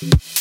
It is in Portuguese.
Música